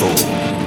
soul.